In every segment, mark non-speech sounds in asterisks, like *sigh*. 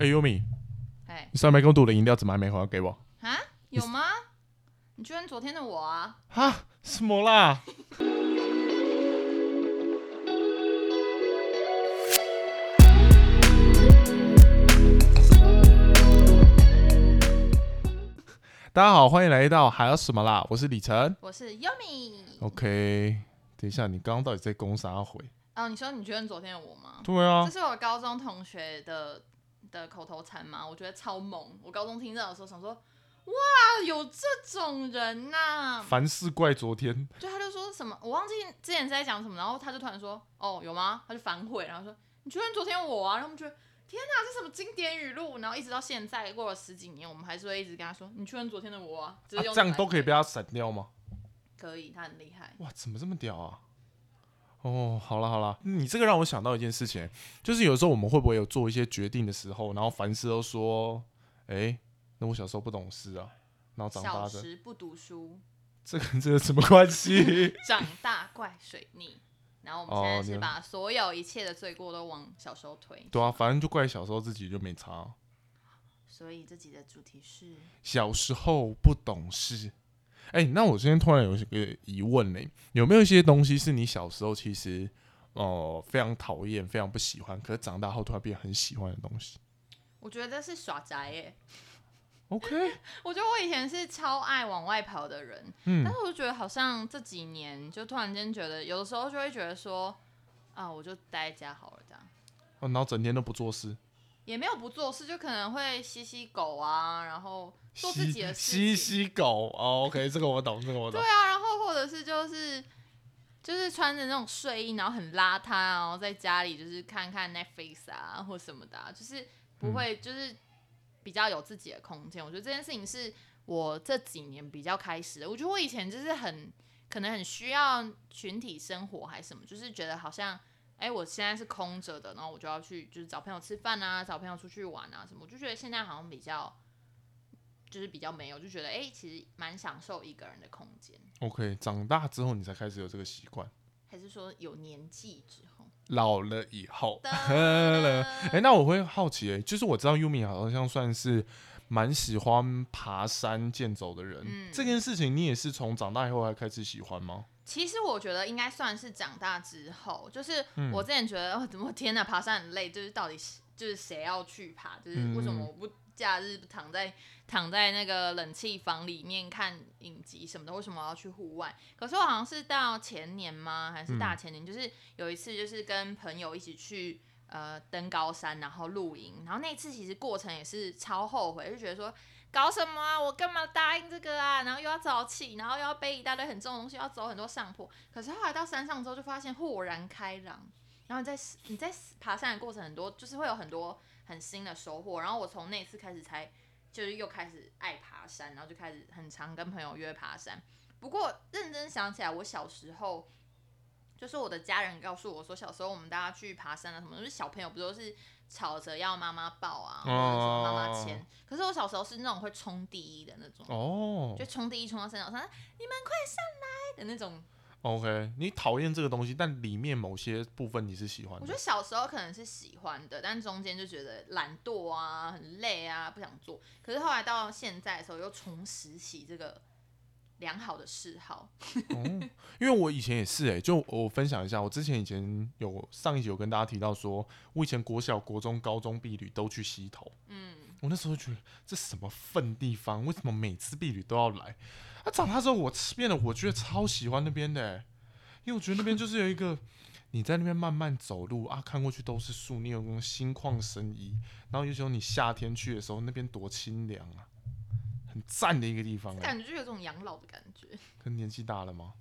哎，优米，哎你上面跟我赌的饮料怎么还没还给我？啊，有吗？你居然昨天的我啊？哈？什么啦？大家好，欢迎来到还有什么啦？我是李晨。我是 Yumi。OK，等一下，你刚刚到底在攻啥回？哦，你说你觉得昨天的我吗？对啊这，是我高中同学的的口头禅吗？我觉得超猛。我高中听到的时候想说，哇，有这种人呐、凡事怪昨天。对他就说什么，我忘记之前是在讲什么，然后他就突然说，哦，有吗？他就反悔，然后说，你居然昨天我啊，然后我们觉得。天哪，这什么经典语录？然后一直到现在过了十几年，我们还是会一直跟他说：“你去问昨天的我啊！”只是用啊这样都可以被他闪掉吗？可以，他很厉害。哇，怎么这么屌啊？哦，好了好了，你这个让我想到一件事情，就是有时候我们会不会有做一些决定的时候，然后凡事都说，哎、那我小时候不懂事啊，然后长大小的，时不读书，*laughs* 这跟这有什么关系？*laughs* 长大怪水逆。然后我们现在是把所有一切的罪过都往小时候推，对啊，反正就怪小时候自己就没差啊、所以这集的主题是小时候不懂事。哎、那我今天突然有一个疑问呢，有没有一些东西是你小时候其实哦、呃非常讨厌、非常不喜欢，可是长大后突然变很喜欢的东西我觉得是耍宅耶。？OK，*laughs* 我觉得我以前是超爱往外跑的人，嗯但是我就觉得好像这几年就突然间觉得，有的时候就会觉得说，啊，我就待在家好了，这样哦然后整天都不做事，也没有不做事，就可能会吸吸狗啊，然后做自己的事吸情。吸狗哦，OK，这个我懂，这个我懂对。啊，然后或者是就是就是穿着那种睡衣，然后很邋遢，然后在家里就是看看 Netflix 啊或什么的啊、就是不会就是比较有自己的空间。我觉得这件事情是我这几年比较开始的。我觉得我以前就是很可能很需要群体生活还是什么，就是觉得好像。哎，我现在是空着的，然后我就要去，就是找朋友吃饭啊，找朋友出去玩啊什么，我就觉得现在好像比较，就是比较没有，就觉得哎，其实蛮享受一个人的空间。OK，长大之后你才开始有这个习惯，还是说有年纪之后？老了以后。*laughs* 的哎、那我会好奇、哎，就是我知道 Yumi 好像算是蛮喜欢爬山健走的人，嗯这件事情你也是从长大以后才开始喜欢吗？其实我觉得应该算是长大之后，就是嗯我之前觉得，哦，怎么天呐，爬山很累，就是到底是就是谁要去爬？就是嗯为什么我不假日躺在躺在那个冷气房里面看影集什么的？为什么我要去户外？可是我好像是到前年吗？还是大前年？就是有一次就是跟朋友一起去。呃，登高山，然后露营，然后那一次其实过程也是超后悔，就觉得说搞什么啊，我干嘛答应这个啊？然后又要早起，然后又要背一大堆很重的东西，要走很多上坡。可是后来到山上之后，就发现豁然开朗。然后你在你在爬山的过程很多，就是会有很多很新的收获。然后我从那次开始才就是又开始爱爬山，然后就开始很常跟朋友约爬山。不过认真想起来，我小时候就是我的家人告诉我说，小时候我们大家去爬山啊什么，就是小朋友不都是吵着要妈妈抱啊，或者是妈妈牵。可是我小时候是那种会冲第一的那种，哦就冲第一冲到山脚上，你们快上来的那种。，OK，你讨厌这个东西，但里面某些部分你是喜欢的我觉得。小时候可能是喜欢的，但中间就觉得懒惰啊、很累啊、不想做。可是后来到现在的时候，又重拾起这个良好的嗜好。哦，因为我以前也是哎、就我分享一下，我之前以前有上一集有跟大家提到说，我以前国小、国中、高中避旅都去溪头，嗯，我那时候觉得这什么粪地方，为什么每次避旅都要来？啊，长大之后我变得我觉得超喜欢那边的、欸，因为我觉得那边就是有一个你在那边慢慢走路啊，看过去都是树，你有那种心旷神怡，然后有时候你夏天去的时候，那边多清凉啊，很赞的一个地方、欸。感觉就有种养老的感觉。可年纪大了吗？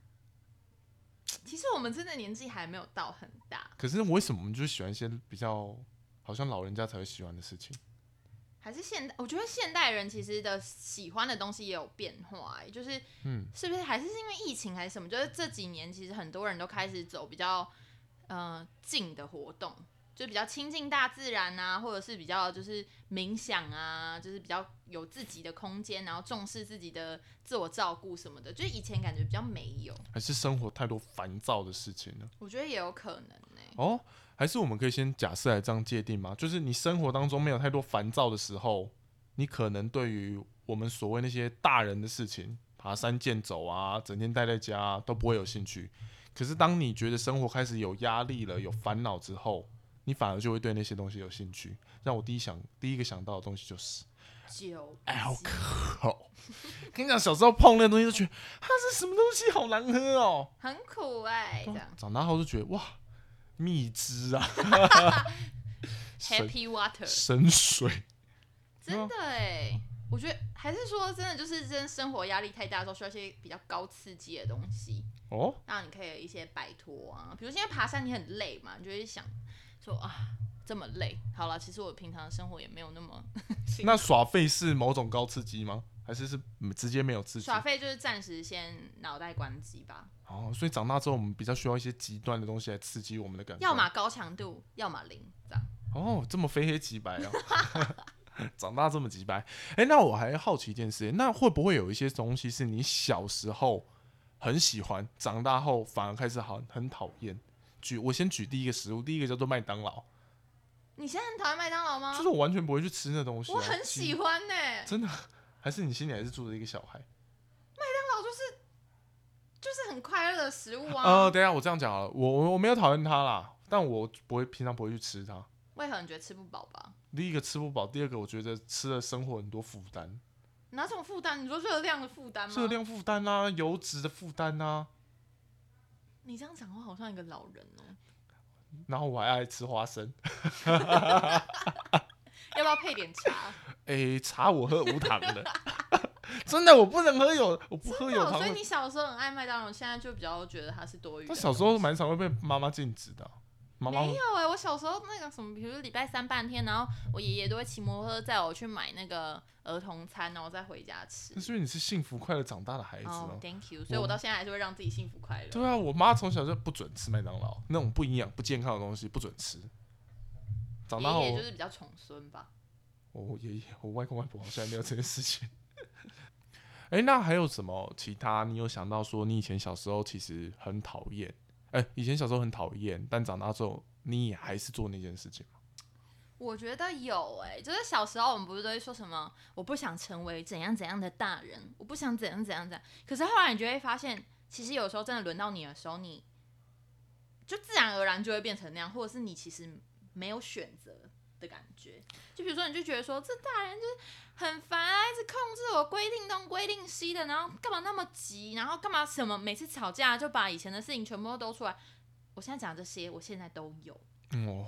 其实我们真的年纪还没有到很大，可是为什么我们就是喜欢一些比较好像老人家才会喜欢的事情？还是现代，我觉得现代人其实的喜欢的东西也有变化、欸，就是嗯，是不是还是是因为疫情还是什么？就是这几年其实很多人都开始走比较呃近的活动，就比较亲近大自然啊，或者是比较就是冥想啊，就是比较有自己的空间，然后重视自己的自我照顾什么的。就是以前感觉比较没有，还是生活太多烦躁的事情呢？我觉得也有可能呢、哦，还是我们可以先假设来这样界定吗？就是你生活当中没有太多烦躁的时候，你可能对于我们所谓那些大人的事情，爬山健走啊，整天待在家、啊、都不会有兴趣。可是当你觉得生活开始有压力了、有烦恼之后，你反而就会对那些东西有兴趣。让我第一想第一个想到的东西就是酒 alcohol。*laughs* 跟你讲，小时候碰那个东西就觉得它是什么东西，好难喝哦。很苦哎、这样长大后就觉得哇，蜜汁啊，*laughs* 神 Happy Water，神水。真的哎、我觉得还是说真的就是真的生活压力太大的时候，需要一些比较高刺激的东西，哦，让你可以有一些摆脱啊。比如现在爬山你很累嘛，你就会想说啊这么累，好了，其实我平常的生活也没有那么辛 *laughs* 苦那耍废是某种高刺激吗？还是是嗯直接没有刺激？耍废就是暂时先脑袋关机吧，哦，所以长大之后我们比较需要一些极端的东西来刺激我们的感受。要么高强度，要么零，这样。哦，这么非黑即白啊！*laughs* 长大这么几白，哎、那我还好奇一件事，那会不会有一些东西是你小时候很喜欢，长大后反而开始很很讨厌？举我先举第一个食物，第一个叫做麦当劳，你现在很讨厌麦当劳吗？就是我完全不会去吃那东西、啊。我很喜欢呢、真的，*laughs* 还是你心里还是住着一个小孩？麦当劳就是就是很快乐的食物啊。呃，等一下我这样讲好了，我我我没有讨厌它啦，但我不会平常不会去吃它。为何你觉得吃不饱吧？第一个吃不饱，第二个我觉得吃了生活很多负担，哪种负担？你说热量的负担吗？热量负担啊，油脂的负担啊，你这样讲话好像一个老人哦、然后我还爱吃花生。*laughs* 要不要配点茶？*laughs* 诶、茶我喝无糖的，*laughs* 真的我不能喝有，我不喝有糖所以你小时候很爱麦当劳，现在就比较觉得它是多余的东西。他小时候蛮常会被妈妈禁止的啊、妈妈没有哎、我小时候那个什么，比如说礼拜三半天，然后我爷爷都会骑摩托车载我去买那个儿童餐，然后再回家吃那。是因为你是幸福快乐长大的孩子哦、哦。t h a n k you。所以我到现在还是会让自己幸福快乐。对啊，我妈从小就不准吃麦当劳那种不营养、不健康的东西，不准吃。长大后爷爷就是比较宠孙吧。我爷爷、我外公外婆好像没有这件事情。*laughs* 哎、那还有什么其他？你有想到说你以前小时候其实很讨厌？哎、以前小时候很讨厌，但长大之后你也还是做那件事情吗？我觉得有哎、就是小时候我们不是都会说什么，我不想成为怎样怎样的大人，我不想怎样怎样怎样。可是后来你就会发现，其实有时候真的轮到你的时候，你就自然而然就会变成那样，或者是你其实没有选择的感觉。就比如说，你就觉得说这大人就是很烦啊，一直控制我，规定东规定西的，然后干嘛那么急，然后干嘛什么每次吵架就把以前的事情全部都兜出来。我现在讲这些，我现在都有。嗯哦，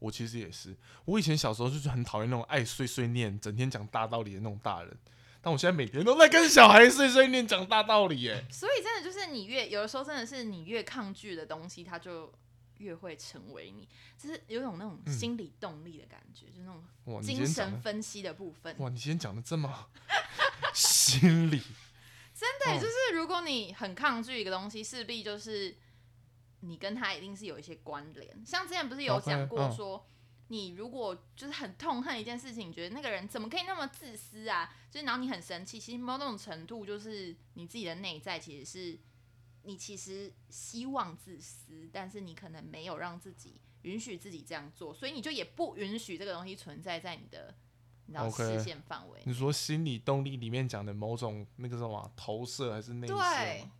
我其实也是，我以前小时候就是很讨厌那种爱碎碎念、整天讲大道理的那种大人，但我现在每天都在跟小孩碎碎念讲大道理，哎，所以真的就是你越有的时候真的是你越抗拒的东西，它就越会成为你，就是有种那种心理动力的感觉，就是那种精神分析的部分。哇，你今天讲的这么 *laughs* 心理，*laughs* 对，哦就是如果你很抗拒一个东西，势必就是你跟他一定是有一些关联。像之前不是有讲过嗯说。你如果就是很痛恨一件事情，你觉得那个人怎么可以那么自私啊？就是然后你很生气，其实某种程度就是你自己的内在其实是你其实希望自私，但是你可能没有让自己允许自己这样做，所以你就也不允许这个东西存在在你的视线范围内。你说心理动力里面讲的某种那个什么投射还是内射对吗？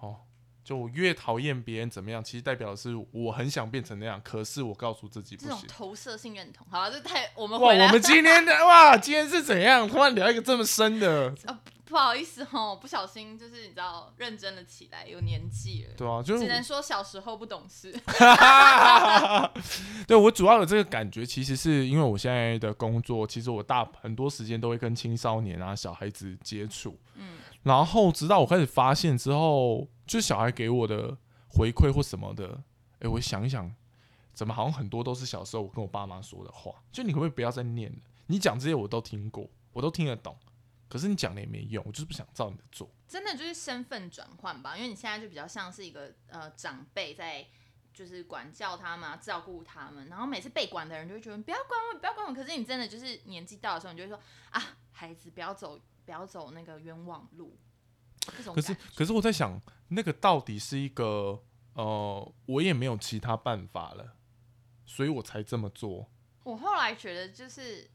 哦，就我越讨厌别人怎么样，其实代表的是我很想变成那样，可是我告诉自己不这种行。投射性认同，好啊，这太我们哇，回来我们今天的 *laughs* 哇，今天是怎样？突然聊一个这么深的，*laughs* 不好意思哦，不小心就是你知道认真了起来，有年纪了，对啊，就是只能说小时候不懂事。*laughs* 对我主要有这个感觉，其实是因为我现在的工作，其实我大很多时间都会跟青少年啊、小孩子接触，嗯，然后直到我开始发现之后，就是小孩给我的回馈或什么的，哎、我想一想，怎么好像很多都是小时候我跟我爸妈说的话，就你可不可以不要再念了？你讲这些我都听过，我都听得懂，可是你讲了也没用，我就是不想照你的做。真的就是身份转换吧，因为你现在就比较像是一个呃长辈在。就是管教他们、啊，照顾他们，然后每次被管的人就会觉得不要管我，不要管我。可是你真的就是年纪到的时候，你就会说啊，孩子不要走，不要走那个冤枉路。可是可是我在想，那个到底是一个呃，我也没有其他办法了。所以我才这么做。我后来觉得就是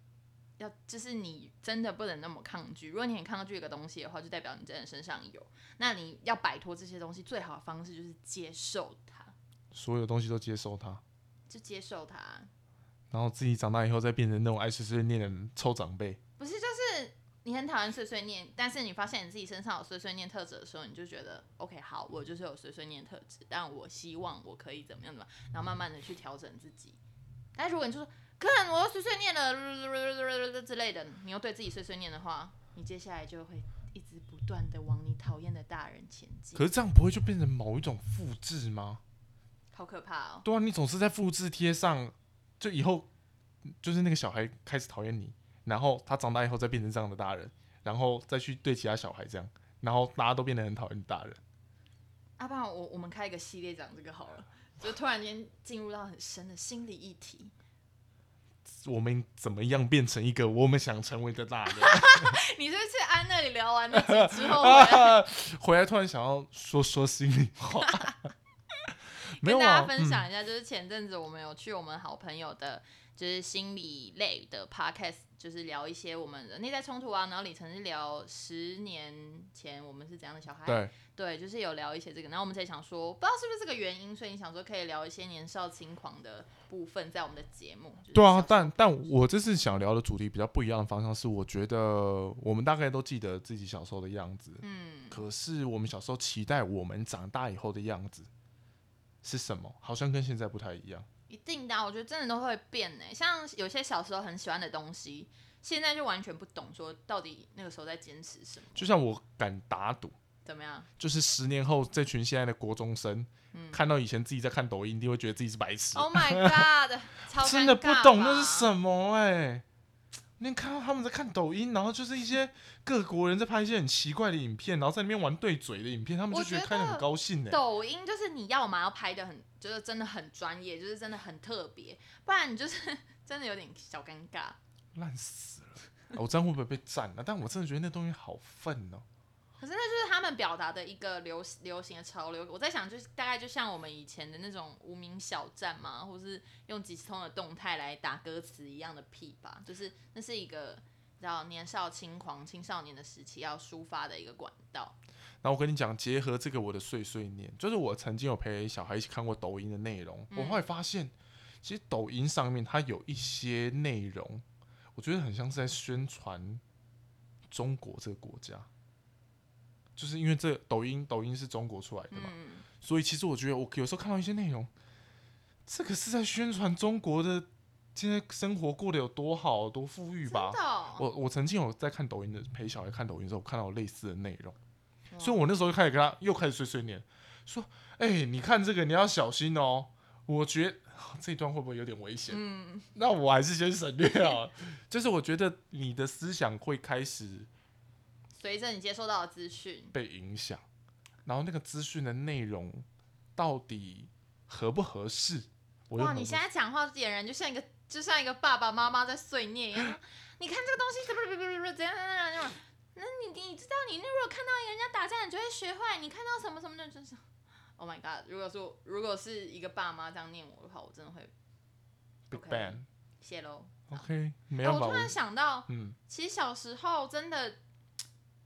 要，就是你真的不能那么抗拒。如果你很抗拒一个东西的话，就代表你真的身上有。那你要摆脱这些东西，最好的方式就是接受它，所有东西都接受它，就接受它。然后自己长大以后再变成那种爱碎碎念的臭长辈。不是，就是你很讨厌碎碎念，但是你发现你自己身上有碎碎念特质的时候，你就觉得 OK，好，我就是有碎碎念特质，但我希望我可以怎么样怎么样，然后慢慢的去调整自己。但如果你就说，看我又碎碎念了之类的，你又对自己碎碎念的话，你接下来就会一直不断的往你讨厌的大人前进。可是这样不会就变成某一种复制吗？好可怕哦！对啊，你总是在复制贴上。就以后就是那个小孩开始讨厌你，然后他长大以后再变成这样的大人，然后再去对其他小孩这样，然后大家都变得很讨厌大人。阿爸，我我们开一个系列讲这个好了，就突然间进入到很深的心理议题。我们怎么样变成一个我们想成为的大人？*laughs* 你是去安那里聊完那集之后回来，*laughs* 突然想要说说心里话。*laughs* 跟大家分享一下，就是前阵子我们有去我们好朋友的，就是心理类的 podcast，就是聊一些我们的内在冲突啊。然后李晨是聊十年前我们是怎样的小孩，对，对，就是有聊一些这个。然后我们才想说，不知道是不是这个原因，所以你想说可以聊一些年少轻狂的部分在我们的节目。对啊，但但我这次想聊的主题比较不一样的方向是，我觉得我们大概都记得自己小时候的样子，嗯，可是我们小时候期待我们长大以后的样子。是什么？好像跟现在不太一样。一定的，我觉得真的都会变呢。像有些小时候很喜欢的东西，现在就完全不懂，说到底那个时候在坚持什么。就像我敢打赌，怎么样？就是十年后这群现在的国中生，看到以前自己在看抖音，一定会觉得自己是白痴。Oh my god！*laughs* 真的不懂那是什么哎。你看到他们在看抖音，然后就是一些各国人在拍一些很奇怪的影片，然后在那边玩对嘴的影片，他们就觉得看得很高兴呢。抖音就是你要嘛要拍的很，就是真的很专业，就是真的很特别，不然你就是真的有点小尴尬。烂死了！我这样会不会被赞了？但我真的觉得那东西好愤哦。可是那就是他们表达的一个流流行的潮流。我在想，就是大概就像我们以前的那种无名小站嘛，或是用即时通的动态来打歌词一样的屁吧。就是那是一个叫年少轻狂、青少年的时期要抒发的一个管道。那我跟你讲，结合这个我的碎碎念，就是我曾经有陪小孩一起看过抖音的内容。我后来发现，其实抖音上面它有一些内容，我觉得很像是在宣传中国这个国家。就是因为这抖音，抖音是中国出来的嘛，所以其实我觉得我有时候看到一些内容，这个是在宣传中国的现在生活过得有多好、多富裕吧？我我曾经有在看抖音的陪小孩看抖音的时候，看到类似的内容，所以我那时候就开始跟他又开始碎碎念，说：“哎，你看这个你要小心哦。”我觉得这段会不会有点危险？嗯，那我还是先省略啊。*laughs* 就是我觉得你的思想会开始。随着你接收到的资讯被影响，然后那个资讯的内容到底合不合适？哇！你现在讲话点人就像一个就像一个爸爸妈妈在碎念一样。*laughs* 你看这个东西怎么怎么怎么怎样怎样怎样？那你你知道你那如果看到人家打架，你就会学坏。你看到什么什么的，就是 *laughs* Oh my God！如果说如果是一个爸妈这样念我的话，我真的会 Big Bang 谢喽。OK，没有。我突然想到，嗯，其实小时候真的。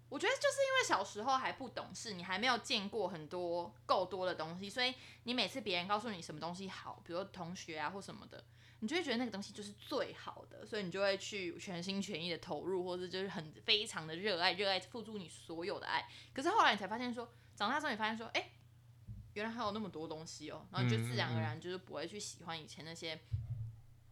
我觉得就是因为小时候还不懂事，你还没有见过很多够多的东西，所以你每次别人告诉你什么东西好，比如同学啊或什么的，你就会觉得那个东西就是最好的，所以你就会去全心全意的投入，或者就是很非常的热爱，热爱付出你所有的爱。可是后来你才发现说，长大之后你发现说，哎，原来还有那么多东西哦，然后你就自然而然就是不会去喜欢以前那些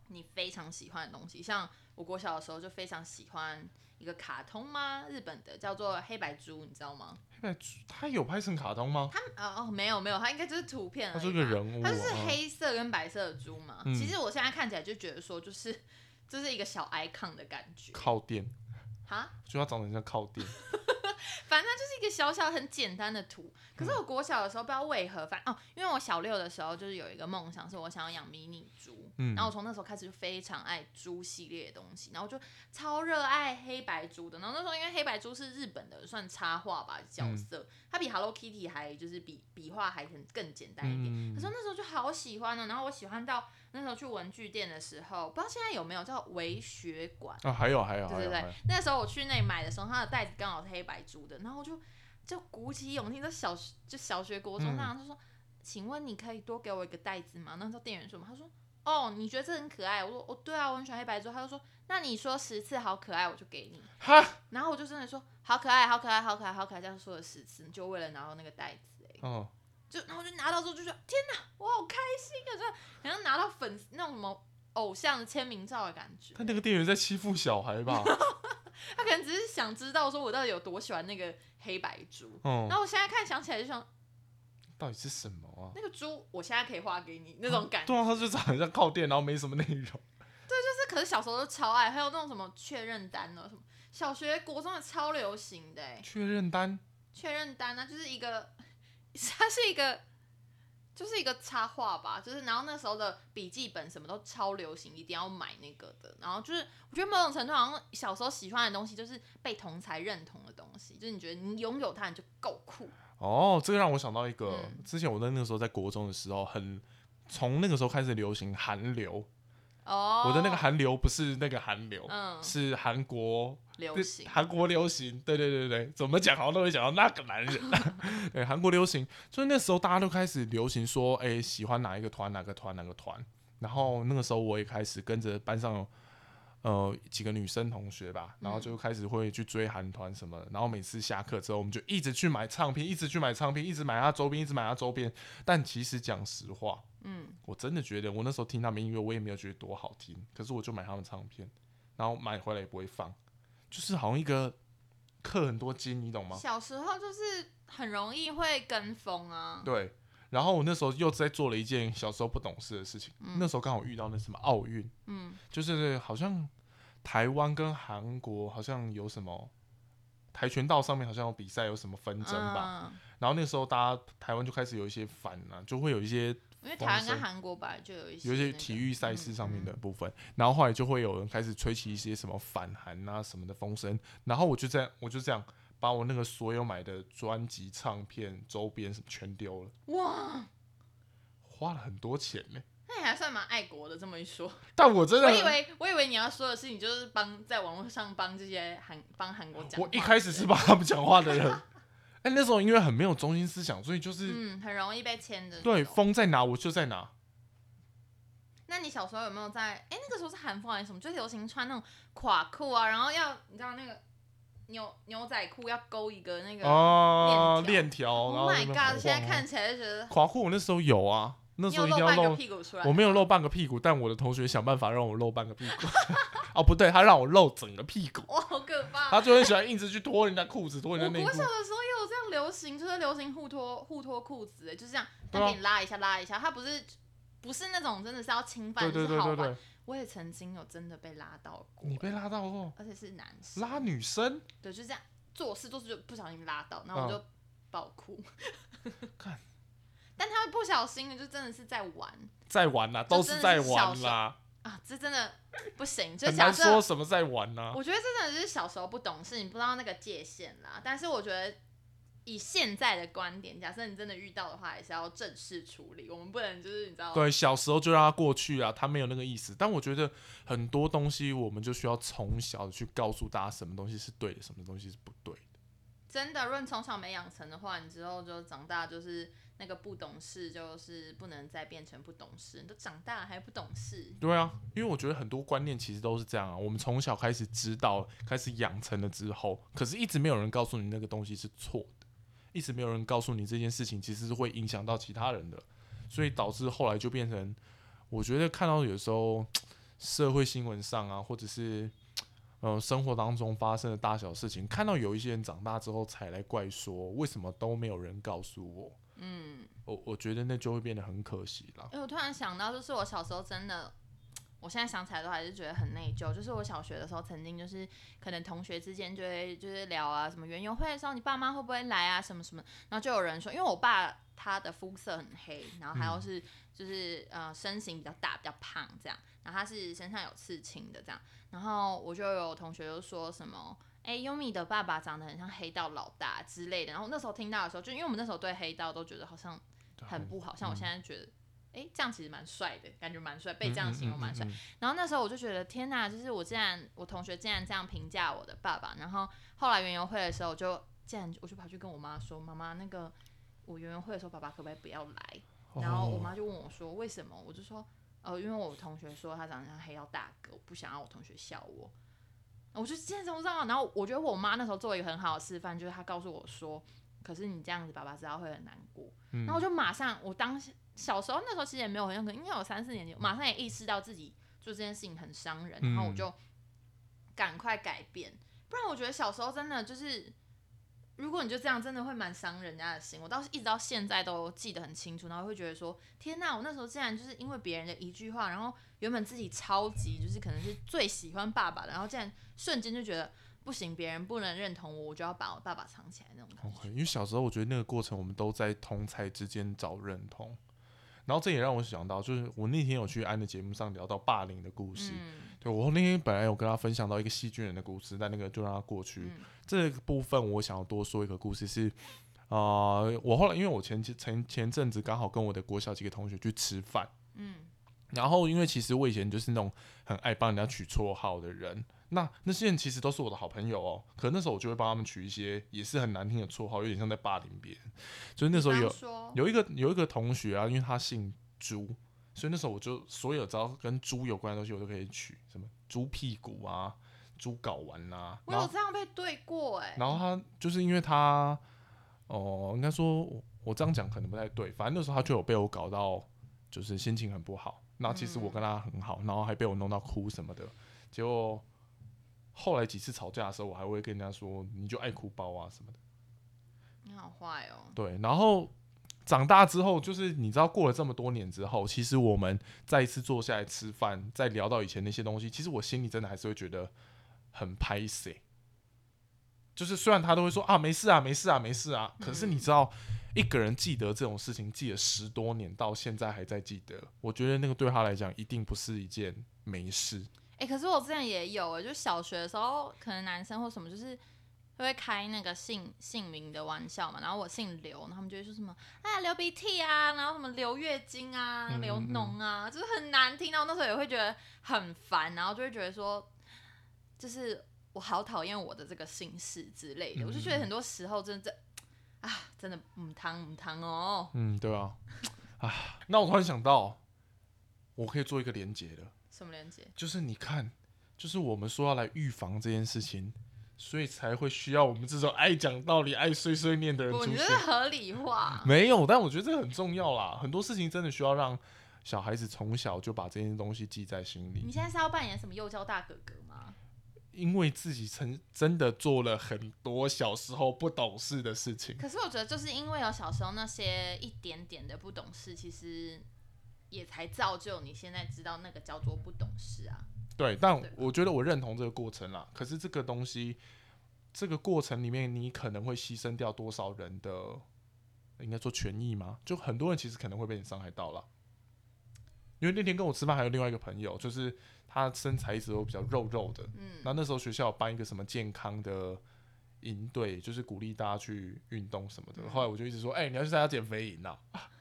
你非常喜欢的东西。像我国小的时候就非常喜欢。一个卡通吗？日本的叫做黑白猪，你知道吗？黑白猪，它有拍成卡通吗？它哦哦没有没有，它应该就是图片。它是个人物，它是黑色跟白色的猪嘛。其实我现在看起来就觉得说，就是这是一个小 icon 的感觉。靠垫。哈？*laughs* 就它长得像靠垫。反正就是一个小小很简单的图，可是我国小的时候不知道为何，反哦，因为我小六的时候就是有一个梦想，是我想要养迷你猪，然后我从那时候开始就非常爱猪系列的东西，然后就超热爱黑白猪的，然后那时候因为黑白猪是日本的算插画吧角色，它比 Hello Kitty 还就是比笔画还很更简单一点，可是那时候就好喜欢呢，然后我喜欢到。那时候去文具店的时候，不知道现在有没有叫微学馆。啊，还有还有对对对那时候我去那里买的时候，它的袋子刚好是黑白猪的，然后我就就鼓起勇气，在小学就小学国中嗯那样就说：“请问你可以多给我一个袋子吗？”那时候店员说嘛，他说：“哦，你觉得这很可爱？”我说：“哦，对啊，我很喜欢黑白珠。”他就说：“那你说十次好可爱，我就给你。*laughs* 哈，”然后我就真的说：“好可爱，好可爱，好可爱，好可爱。”这样说了十次，就为了拿到那个袋子、欸。哦，就然后就拿到之后就说天哪，我好开心啊！就好像拿到粉丝那种什么偶像的签名照的感觉。他那个店员在欺负小孩吧？*laughs* 他可能只是想知道说我到底有多喜欢那个黑白猪。嗯然，后我现在看想起来就想，到底是什么啊？那个猪我现在可以画给你那种感觉。对啊，它就长得像靠垫，然后没什么内容。*laughs* 对就是可是小时候都超爱，还有那种什么确认单呢，什么小学、国中的超流行的欸确认单，确认单呢，就是一个，*laughs* 它是一个。就是一个插画吧，就是然后那时候的笔记本什么都超流行，一定要买那个的。然后就是我觉得某种程度好像小时候喜欢的东西，就是被同才认同的东西，就是你觉得你拥有它你就够酷。哦，这个让我想到一个，嗯之前我在那个时候在国中的时候，很从那个时候开始流行韩流。哦，我的那个韩流不是那个韩流，嗯是韩国流行，韩国流行，对对对对，怎么讲好像都会讲到那个男人。*laughs* 对，韩国流行，就是那时候大家都开始流行说，哎、喜欢哪一个团，哪个团，哪个团。然后那个时候我也开始跟着班上有呃几个女生同学吧，然后就开始会去追韩团什么的。然后每次下课之后，我们就一直去买唱片，一直去买唱片，一直买他周边，一直买他周边。但其实讲实话，嗯，我真的觉得，我那时候听他们音乐，我也没有觉得多好听，可是我就买他们唱片，然后买回来也不会放，就是好像一个氪很多金，你懂吗？小时候就是很容易会跟风啊。对。然后我那时候又在做了一件小时候不懂事的事情，那时候刚好遇到那什么奥运，嗯，就是好像台湾跟韩国好像有什么跆拳道上面好像有比赛，有什么纷争吧。嗯。然后那时候大家台湾就开始有一些反啊，就会有一些因为台湾跟韩国本来就有一些有一些那个体育赛事上面的嗯。部分，然后后来就会有人开始吹起一些什么反韩啊什么的风声，然后我就这样，我就这样把我那个所有买的专辑、唱片、周边什么全丢了，嗯哇，花了很多钱呢。那你还算蛮爱国的。这么一说，*laughs* 但我真的我以为我以为你要说的是你就是帮在网络上帮这些韩帮韩国讲话。我一开始是帮他们讲话的人，*laughs* 哎，那时候因为很没有中心思想，所以就是、嗯，很容易被牵着。对风在哪我就在哪。那你小时候有没有在？哎、那个时候是韩风还是什么？就流行穿那种垮裤啊，然后要你知道那个牛牛仔裤要勾一个那个。哦，链链条，然 Oh 后 my god！现在看起来就觉得垮裤，我那时候有啊，那时候有露半个一定要露屁股出来。我没有露半个屁股，但我的同学想办法让我露半个屁股。*laughs* 哦，不对，他让我露整个屁股。*laughs* 哇，好可怕！他就很喜欢一直去脱人家裤子，脱人家内裤我国小。的时候也有这样流行，就是流行互脱互脱裤子，就是这样，对啊他给你拉一下拉一下，他不是不是那种真的是要侵犯，对对是好玩。我也曾经有真的被拉到过，你被拉到过，而且是男生，拉女生，对，就这样做事做事就不小心拉到，然后我就爆哭。*laughs* 看但他们不小心的，就真的是在玩在玩啦，都是在玩啦，啊，这真的不行。就很难假设说什么在玩呐。我觉得这真的是小时候不懂事，你不知道那个界限啦。但是我觉得以现在的观点，假设你真的遇到的话，也是要正式处理。我们不能就是你知道，对，小时候就让他过去啊，他没有那个意思。但我觉得很多东西，我们就需要从小去告诉大家什么东西是对的，什么东西是不对的。真的，如果你从小没养成的话，你之后就长大就是那个不懂事，就是不能再变成不懂事。你都长大了还不懂事，对啊，因为我觉得很多观念其实都是这样啊。我们从小开始知道，开始养成了之后，可是一直没有人告诉你那个东西是错的，一直没有人告诉你这件事情其实是会影响到其他人的，所以导致后来就变成，我觉得看到有时候社会新闻上啊，或者是呃生活当中发生的大小事情，看到有一些人长大之后才来怪说为什么都没有人告诉我，嗯。我我觉得那就会变得很可惜了。哎、我突然想到，就是我小时候真的，我现在想起来都还是觉得很内疚。就是我小学的时候，曾经就是可能同学之间就会就是聊啊，什么园游会的时候，你爸妈会不会来啊，什么什么，然后就有人说，因为我爸他的肤色很黑，然后还有是就是呃身形比较大，比较胖这样，然后他是身上有刺青的这样，然后我就有同学就说什么。哎，优米的爸爸长得很像黑道老大之类的，然后那时候听到的时候，就因为我们那时候对黑道都觉得好像很不好，像我现在觉得，哎、这样其实蛮帅的，感觉蛮帅，被这样形容蛮帅。嗯嗯嗯嗯然后那时候我就觉得天呐，就是我竟然我同学竟然这样评价我的爸爸。然后后来园游会的时候，我就竟然我就跑去跟我妈说，妈妈那个我园游会的时候，爸爸可不可以不要来？然后我哦妈就问我说为什么？我就说呃，因为我同学说他长得像黑道大哥，我不想让我同学笑我。我就现在怎么知道？然后我觉得我妈那时候做了一个很好的示范，就是她告诉我说，可是你这样子，爸爸知道会很难过。嗯然后我就马上，我当时小时候那时候其实也没有很可能，应该有三四年级，马上也意识到自己做这件事情很伤人，然后我嗯就赶快改变。不然我觉得小时候真的就是，如果你就这样，真的会蛮伤人家的心。我到一直到现在都记得很清楚，然后会觉得说，天呐，我那时候竟然就是因为别人的一句话，然后原本自己超级就是可能是最喜欢爸爸的，然后竟然瞬间就觉得不行，别人不能认同我，我就要把我爸爸藏起来那种感觉。OK，因为小时候我觉得那个过程，我们都在同才之间找认同。然后这也让我想到，就是我那天有去安的节目上聊到霸凌的故事。嗯对我那天本来有跟他分享到一个细菌人的故事，但那个就让他过去。嗯这个部分我想要多说一个故事是，呃，我后来因为我前前前阵子刚好跟我的国小几个同学去吃饭，嗯然后因为其实我以前就是那种很爱帮人家取绰号的人，那那些人其实都是我的好朋友哦，可那时候我就会帮他们取一些也是很难听的绰号，有点像在霸凌别人。所以那时候有有一个有一个同学啊，因为他姓朱，所以那时候我就所有只要跟猪有关的东西，我都可以取，什么猪屁股啊、猪睾丸啊，我有这样被对过哎、然后他就是因为他，哦、应该说我我这样讲可能不太对，反正那时候他就有被我搞到，就是心情很不好。那其实我跟他很好，然后还被我弄到哭什么的。结果后来几次吵架的时候，我还会跟人家说，你就爱哭包啊什么的。你好坏哦。对，然后长大之后，就是你知道过了这么多年之后，其实我们再一次坐下来吃饭，再聊到以前那些东西，其实我心里真的还是会觉得很拍谁。就是虽然他都会说啊没事啊没事啊没事啊，可是你知道一个人记得这种事情记了十多年，到现在还在记得，我觉得那个对他来讲一定不是一件没事。哎、可是我之前也有哎、就小学的时候，可能男生或什么就是会开那个姓姓名的玩笑嘛，然后我姓刘，然后他们就会说什么哎呀流鼻涕啊，然后什么流月经啊、嗯流脓啊，就是很难听。然后那时候也会觉得很烦，然后就会觉得说，就是我好讨厌我的这个姓氏之类的。我就觉得很多时候真的啊，真的母汤母汤哦。嗯，对啊，*sighs* 啊，那我突然想到，我可以做一个连接了。什么连接？就是你看，就是我们说要来预防这件事情，所以才会需要我们这种爱讲道理、爱碎碎念的人不，出现你这。是合理化。没有，但我觉得这个很重要啦。很多事情真的需要让小孩子从小就把这件东西记在心里，你现在是要扮演什么幼教大哥哥吗？因为自己曾真的做了很多小时候不懂事的事情。可是我觉得，就是因为有小时候那些一点点的不懂事，其实也才造就你现在知道那个叫做不懂事啊。对，但我觉得我认同这个过程啦。可是这个东西，这个过程里面，你可能会牺牲掉多少人的，应该说权益吗？就很多人其实可能会被你伤害到了。因为那天跟我吃饭还有另外一个朋友，就是他身材一直都比较肉肉的。嗯，那那时候学校有办一个什么健康的营队，就是鼓励大家去运动什么的。嗯后来我就一直说，哎、你要去参加减肥营啊！*laughs*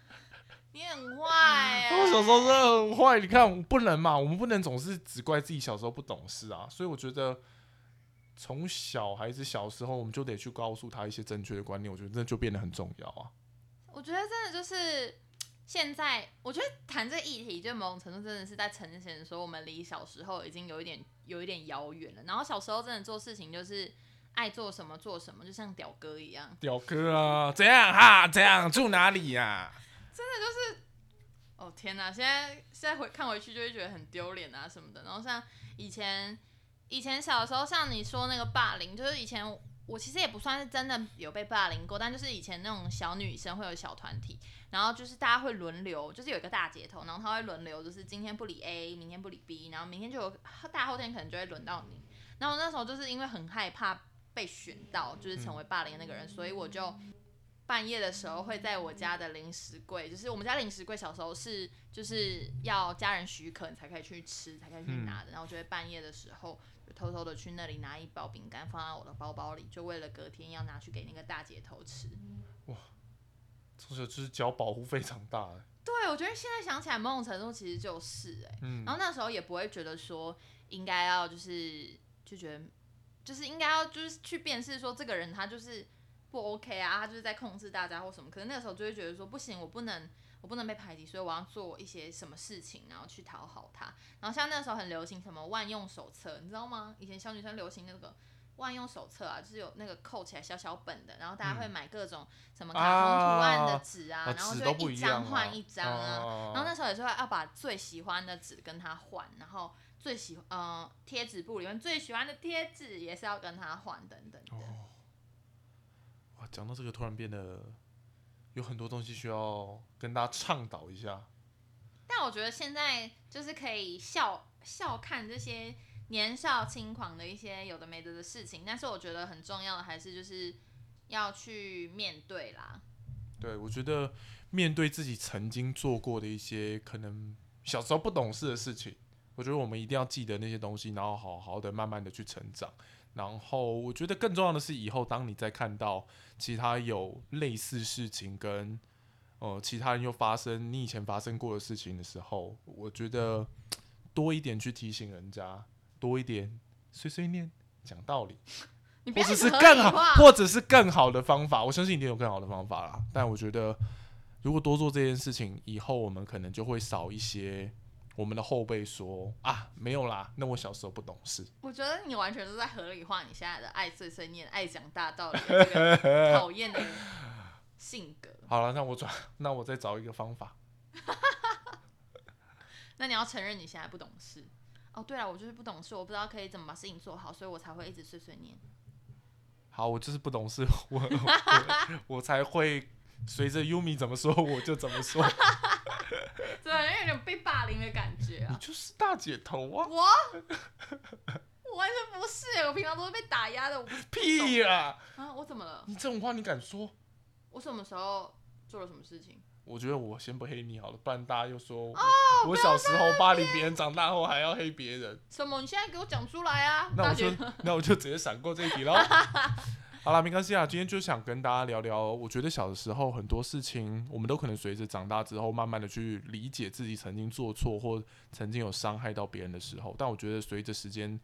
你很坏、欸。我小时候真的很坏，你看我不能嘛，我们不能总是只怪自己小时候不懂事啊。所以我觉得，从小孩子小时候，我们就得去告诉他一些正确的观念，我觉得这就变得很重要啊。我觉得真的就是现在，我觉得谈这议题，就某种程度真的是在呈现说，我们离小时候已经有一点有一点遥远了。然后小时候真的做事情就是爱做什么做什么，就像屌哥一样。屌哥啊，怎样哈？怎样住哪里呀、真的就是哦天哪！现在现在回看回去就会觉得很丢脸啊什么的。然后像以前以前小时候，像你说那个霸凌，就是以前我其实也不算是真的有被霸凌过，但就是以前那种小女生会有小团体，然后就是大家会轮流，就是有一个大姐头，然后她会轮流，就是今天不理 A，明天不理 B，然后明天就有大后天可能就会轮到你。然后那时候就是因为很害怕被选到，就是成为霸凌的那个人，所以我就。半夜的时候会在我家的零食柜，就是我们家零食柜小时候是就是要家人许可你才可以去吃，才可以去拿的。然后我就会半夜的时候就偷偷的去那里拿一包饼干放在我的包包里，就为了隔天要拿去给那个大姐头吃。哇从小就是交保护费长大的。对，我觉得现在想起来，某种程度其实就是哎、嗯然，后那时候也不会觉得说应该要就是就觉得就是应该要就是去辨识说这个人他就是不 OK 啊，他就是在控制大家或什么。可是那个时候就会觉得说不行，我不能我不能被排挤，所以我要做一些什么事情，然后去讨好他。然后像那时候很流行什么万用手册，你知道吗？以前小女生流行那个。万用手册啊，就是有那个扣起来小小本的，然后大家会买各种什么卡通图案的纸啊，嗯啊然后就会一张换啊一张啊，哦然后那时候也是会要把最喜欢的纸跟他换，然后最喜呃贴纸簿里面最喜欢的贴纸也是要跟他换等等的。哦，哇，讲到这个，突然变得有很多东西需要跟大家倡导一下。但我觉得现在就是可以笑笑看这些年少轻狂的一些有的没的的事情，但是我觉得很重要的还是就是要去面对啦。对，我觉得面对自己曾经做过的一些可能小时候不懂事的事情，我觉得我们一定要记得那些东西，然后好好的慢慢的去成长。然后我觉得更重要的是，以后当你再看到其他有类似事情跟呃其他人又发生你以前发生过的事情的时候，我觉得多一点去提醒人家，多一点碎碎念讲道理。不或者是更好，或者是更好的方法。我相信一定有更好的方法啦。但我觉得，如果多做这件事情，以后我们可能就会少一些我们的后辈说啊，没有啦，那我小时候不懂事。我觉得你完全都在合理化你现在的爱碎碎念、爱讲大道理的这个讨厌的性格。*laughs* 好了，那我转，*laughs* 那我再找一个方法。*laughs* 那你要承认你现在不懂事。哦，对了，我就是不懂事，我不知道可以怎么把事情做好，所以我才会一直碎碎念。好，我就是不懂事，我我我才会随着 Yumi 怎么说我就怎么说。*laughs* 对，有点被霸凌的感觉你啊。就是大姐头啊！我，我完全不是，我平常都是被打压的。*laughs* 我屁啊！啊，我怎么了？你这种话你敢说？我什么时候做了什么事情？我觉得我先不黑你好了，不然大家又说哦我,、我小时候霸凌别人，长大后还要黑别人。什么？你现在给我讲出来啊！那我就那我就直接闪过这一题喽。*laughs* 好啦，没关系啊，今天就想跟大家聊聊，我觉得小的时候很多事情，我们都可能随着长大之后，慢慢的去理解自己曾经做错或曾经有伤害到别人的时候。但我觉得随着时间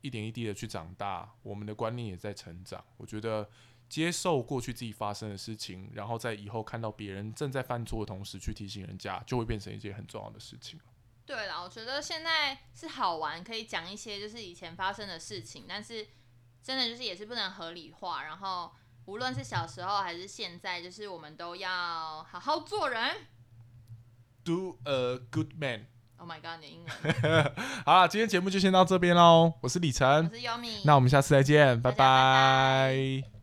一点一滴的去长大，我们的观念也在成长。我觉得接受过去自己发生的事情，然后在以后看到别人正在犯错的同时去提醒人家，就会变成一件很重要的事情。对了，我觉得现在是好玩，可以讲一些就是以前发生的事情，但是真的就是也是不能合理化。然后无论是小时候还是现在，就是我们都要好好做人。Do a good man。Oh my god，你的英文，*laughs* 好了，今天节目就先到这边喽。我是李晨我晨，是 Yomi，那我们下次再见，拜拜拜拜